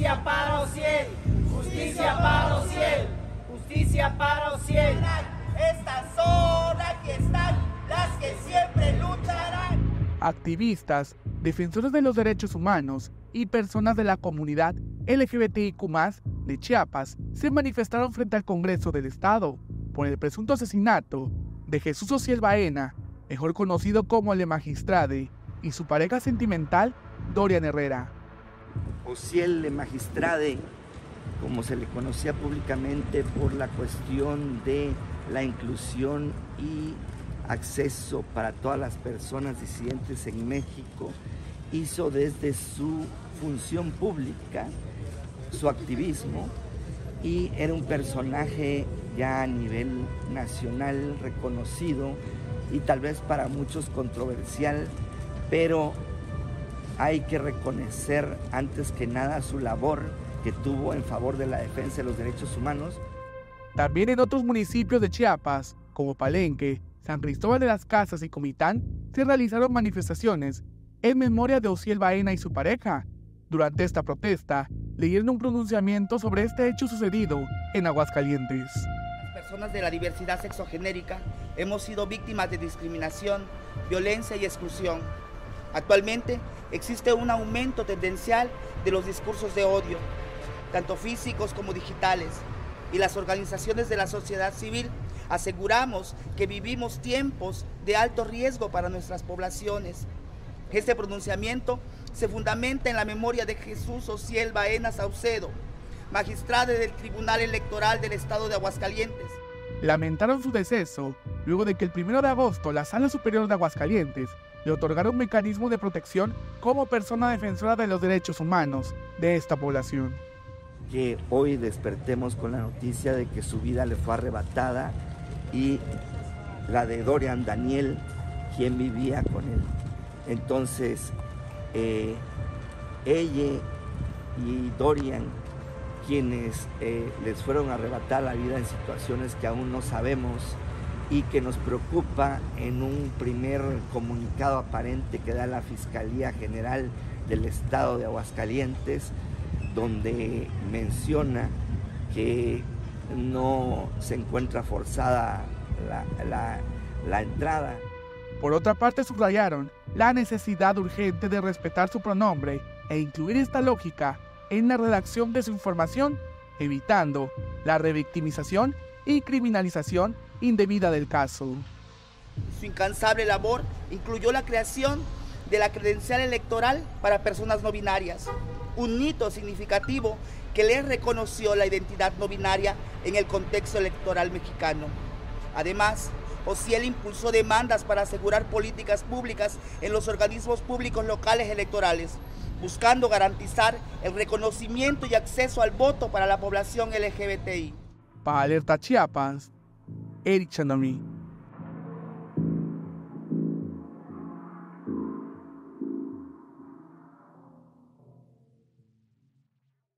Justicia para justicia para para. Activistas, defensores de los derechos humanos y personas de la comunidad LGBTIQ de Chiapas se manifestaron frente al Congreso del Estado por el presunto asesinato de Jesús Ociel Baena, mejor conocido como Le Magistrade, y su pareja sentimental, Dorian Herrera. Ociel Le Magistrade, como se le conocía públicamente por la cuestión de la inclusión y acceso para todas las personas disidentes en México, hizo desde su función pública su activismo y era un personaje ya a nivel nacional reconocido y tal vez para muchos controversial, pero hay que reconocer antes que nada su labor que tuvo en favor de la defensa de los derechos humanos. También en otros municipios de Chiapas, como Palenque, San Cristóbal de las Casas y Comitán, se realizaron manifestaciones en memoria de Ociel Baena y su pareja. Durante esta protesta, leyeron un pronunciamiento sobre este hecho sucedido en Aguascalientes. Las personas de la diversidad sexogenérica hemos sido víctimas de discriminación, violencia y exclusión. Actualmente existe un aumento tendencial de los discursos de odio, tanto físicos como digitales, y las organizaciones de la sociedad civil aseguramos que vivimos tiempos de alto riesgo para nuestras poblaciones. Este pronunciamiento se fundamenta en la memoria de Jesús Ociel Baena Saucedo, magistrado del Tribunal Electoral del Estado de Aguascalientes. Lamentaron su deceso luego de que el 1 de agosto la Sala Superior de Aguascalientes le otorgara un mecanismo de protección como persona defensora de los derechos humanos de esta población. Que hoy despertemos con la noticia de que su vida le fue arrebatada y la de Dorian Daniel, quien vivía con él. Entonces, eh, ella y Dorian, quienes eh, les fueron a arrebatar la vida en situaciones que aún no sabemos y que nos preocupa en un primer comunicado aparente que da la Fiscalía General del Estado de Aguascalientes, donde menciona que no se encuentra forzada la entrada. Por otra parte, subrayaron la necesidad urgente de respetar su pronombre e incluir esta lógica en la redacción de su información, evitando la revictimización y criminalización indebida del caso. Su incansable labor incluyó la creación de la credencial electoral para personas no binarias, un hito significativo que le reconoció la identidad no binaria en el contexto electoral mexicano. Además, Ociel impulsó demandas para asegurar políticas públicas en los organismos públicos locales electorales, buscando garantizar el reconocimiento y acceso al voto para la población LGBTI. Para Alerta Chiapas, Eric Chandami